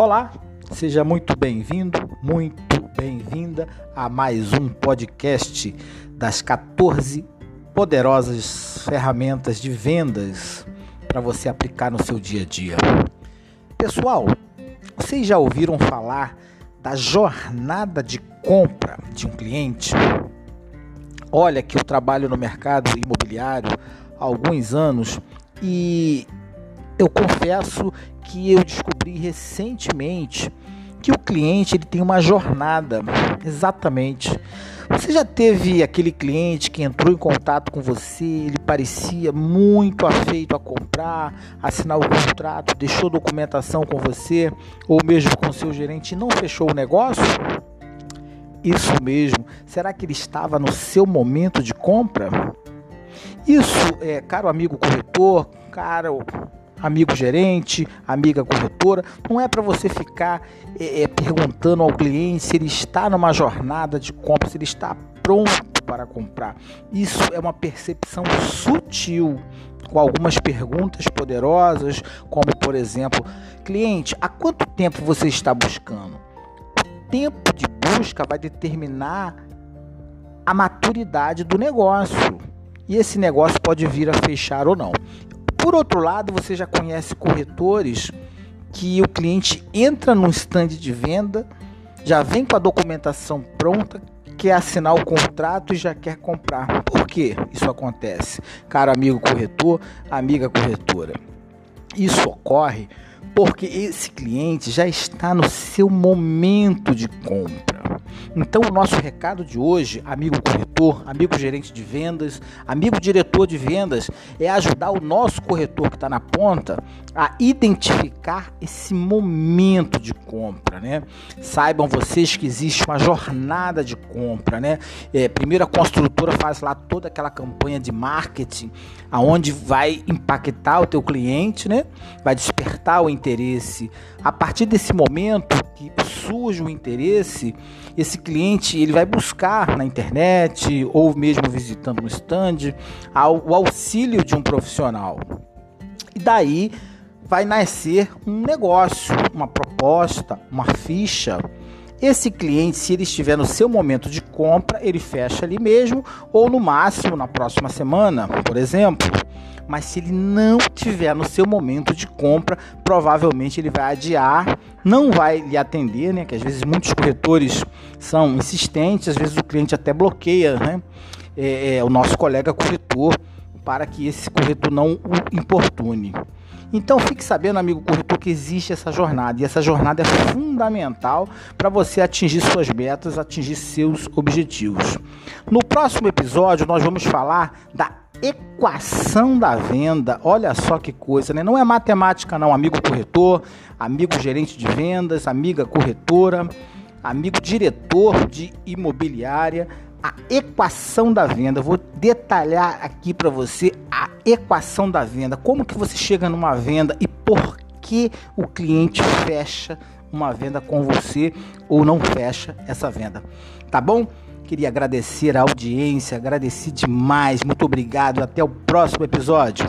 Olá, seja muito bem-vindo, muito bem-vinda a mais um podcast das 14 poderosas ferramentas de vendas para você aplicar no seu dia a dia. Pessoal, vocês já ouviram falar da jornada de compra de um cliente? Olha que eu trabalho no mercado imobiliário há alguns anos e eu confesso que eu descobri recentemente que o cliente ele tem uma jornada, exatamente. Você já teve aquele cliente que entrou em contato com você, ele parecia muito afeito a comprar, assinar o contrato, deixou documentação com você ou mesmo com seu gerente e não fechou o negócio? Isso mesmo. Será que ele estava no seu momento de compra? Isso, é, caro amigo corretor, caro amigo gerente, amiga corretora, não é para você ficar é, é, perguntando ao cliente se ele está numa jornada de compra, se ele está pronto para comprar. Isso é uma percepção sutil, com algumas perguntas poderosas, como por exemplo, cliente, há quanto tempo você está buscando? O tempo de busca vai determinar a maturidade do negócio. E esse negócio pode vir a fechar ou não. Por outro lado, você já conhece corretores que o cliente entra no stand de venda, já vem com a documentação pronta, quer assinar o contrato e já quer comprar. Por que isso acontece? Caro amigo corretor, amiga corretora. Isso ocorre porque esse cliente já está no seu momento de compra. Então, o nosso recado de hoje, amigo corretor, amigo gerente de vendas, amigo diretor de vendas, é ajudar o nosso corretor que está na ponta a identificar esse momento de compra, né? Saibam vocês que existe uma jornada de compra, né? É, primeiro a construtora faz lá toda aquela campanha de marketing, aonde vai impactar o teu cliente, né? Vai despertar o interesse. A partir desse momento que surge o interesse, esse cliente ele vai buscar na internet ou mesmo visitando um stand o auxílio de um profissional. E daí vai nascer um negócio, uma proposta, uma ficha. Esse cliente, se ele estiver no seu momento de compra, ele fecha ali mesmo, ou no máximo na próxima semana, por exemplo. Mas se ele não tiver no seu momento de compra, provavelmente ele vai adiar, não vai lhe atender, né? Que às vezes muitos corretores são insistentes, às vezes o cliente até bloqueia, né? É, é, o nosso colega corretor para que esse corretor não o importune. Então fique sabendo, amigo corretor, que existe essa jornada e essa jornada é fundamental para você atingir suas metas, atingir seus objetivos. No próximo episódio, nós vamos falar da equação da venda. Olha só que coisa, né? Não é matemática, não, amigo corretor, amigo gerente de vendas, amiga corretora, amigo diretor de imobiliária a equação da venda. Vou detalhar aqui para você a equação da venda. Como que você chega numa venda e por que o cliente fecha uma venda com você ou não fecha essa venda. Tá bom? Queria agradecer a audiência, agradeci demais. Muito obrigado. Até o próximo episódio.